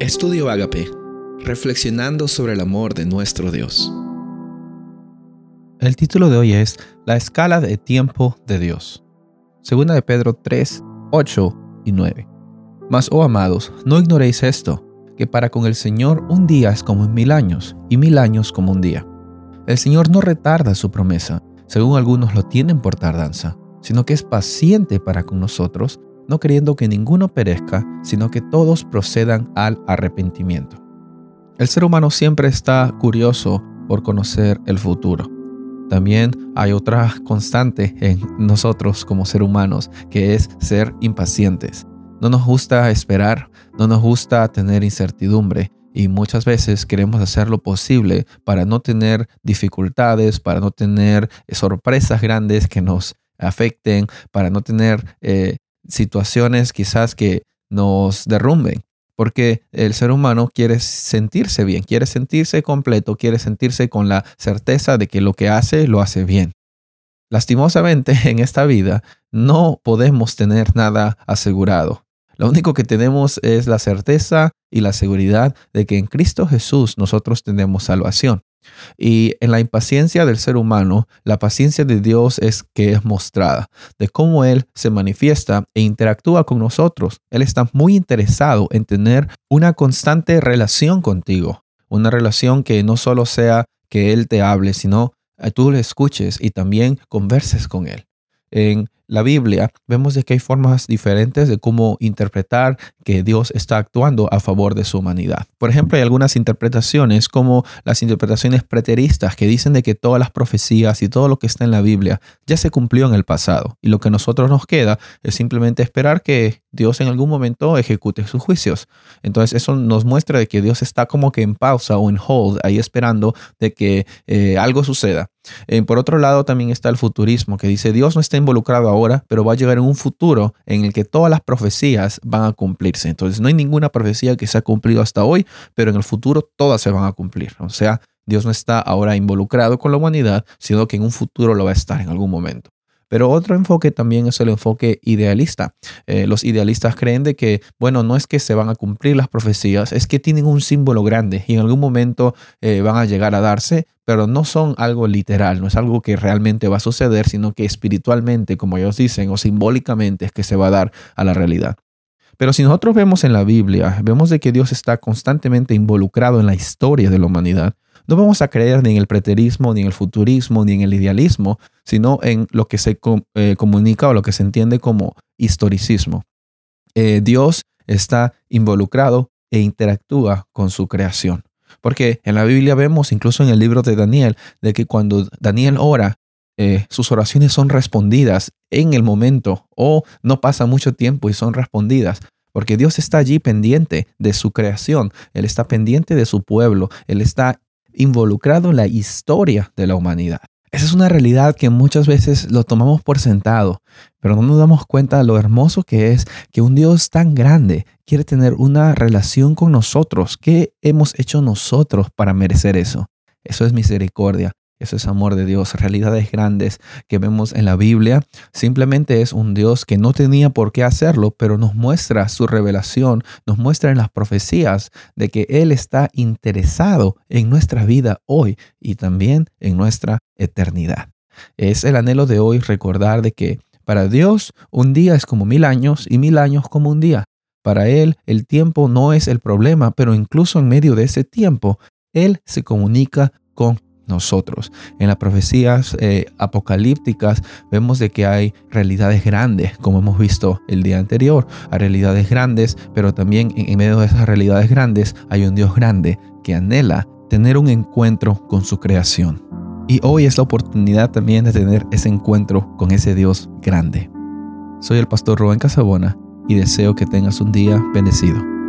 Estudio Agape, reflexionando sobre el amor de nuestro Dios. El título de hoy es La escala de tiempo de Dios. Segunda de Pedro 3, 8 y 9. Mas, oh amados, no ignoréis esto, que para con el Señor un día es como mil años, y mil años como un día. El Señor no retarda su promesa, según algunos lo tienen por tardanza, sino que es paciente para con nosotros, no queriendo que ninguno perezca, sino que todos procedan al arrepentimiento. El ser humano siempre está curioso por conocer el futuro. También hay otra constante en nosotros como ser humanos, que es ser impacientes. No nos gusta esperar, no nos gusta tener incertidumbre y muchas veces queremos hacer lo posible para no tener dificultades, para no tener sorpresas grandes que nos afecten, para no tener eh, situaciones quizás que nos derrumben, porque el ser humano quiere sentirse bien, quiere sentirse completo, quiere sentirse con la certeza de que lo que hace lo hace bien. Lastimosamente en esta vida no podemos tener nada asegurado. Lo único que tenemos es la certeza y la seguridad de que en Cristo Jesús nosotros tenemos salvación. Y en la impaciencia del ser humano, la paciencia de Dios es que es mostrada, de cómo Él se manifiesta e interactúa con nosotros. Él está muy interesado en tener una constante relación contigo, una relación que no solo sea que Él te hable, sino que tú le escuches y también converses con Él. En la Biblia, vemos de que hay formas diferentes de cómo interpretar que Dios está actuando a favor de su humanidad. Por ejemplo, hay algunas interpretaciones como las interpretaciones preteristas que dicen de que todas las profecías y todo lo que está en la Biblia ya se cumplió en el pasado y lo que a nosotros nos queda es simplemente esperar que Dios en algún momento ejecute sus juicios. Entonces eso nos muestra de que Dios está como que en pausa o en hold, ahí esperando de que eh, algo suceda. Eh, por otro lado, también está el futurismo, que dice Dios no está involucrado ahora, pero va a llegar en un futuro en el que todas las profecías van a cumplirse. Entonces, no hay ninguna profecía que se ha cumplido hasta hoy, pero en el futuro todas se van a cumplir. O sea, Dios no está ahora involucrado con la humanidad, sino que en un futuro lo va a estar en algún momento. Pero otro enfoque también es el enfoque idealista. Eh, los idealistas creen de que, bueno, no es que se van a cumplir las profecías, es que tienen un símbolo grande y en algún momento eh, van a llegar a darse, pero no son algo literal, no es algo que realmente va a suceder, sino que espiritualmente, como ellos dicen, o simbólicamente es que se va a dar a la realidad. Pero si nosotros vemos en la Biblia, vemos de que Dios está constantemente involucrado en la historia de la humanidad, no vamos a creer ni en el preterismo, ni en el futurismo, ni en el idealismo, sino en lo que se eh, comunica o lo que se entiende como historicismo. Eh, Dios está involucrado e interactúa con su creación. Porque en la Biblia vemos, incluso en el libro de Daniel, de que cuando Daniel ora, eh, sus oraciones son respondidas en el momento o no pasa mucho tiempo y son respondidas. Porque Dios está allí pendiente de su creación, Él está pendiente de su pueblo, Él está involucrado en la historia de la humanidad. Esa es una realidad que muchas veces lo tomamos por sentado, pero no nos damos cuenta de lo hermoso que es que un Dios tan grande quiere tener una relación con nosotros. ¿Qué hemos hecho nosotros para merecer eso? Eso es misericordia. Eso es amor de Dios, realidades grandes que vemos en la Biblia. Simplemente es un Dios que no tenía por qué hacerlo, pero nos muestra su revelación, nos muestra en las profecías de que Él está interesado en nuestra vida hoy y también en nuestra eternidad. Es el anhelo de hoy recordar de que para Dios un día es como mil años y mil años como un día. Para Él el tiempo no es el problema, pero incluso en medio de ese tiempo, Él se comunica con nosotros. En las profecías eh, apocalípticas vemos de que hay realidades grandes, como hemos visto el día anterior, hay realidades grandes, pero también en, medio de esas realidades grandes hay un Dios grande que anhela tener un encuentro con su creación. Y hoy es la oportunidad también de tener ese encuentro con ese Dios grande. Soy el pastor Rubén Casabona y deseo que tengas un día bendecido.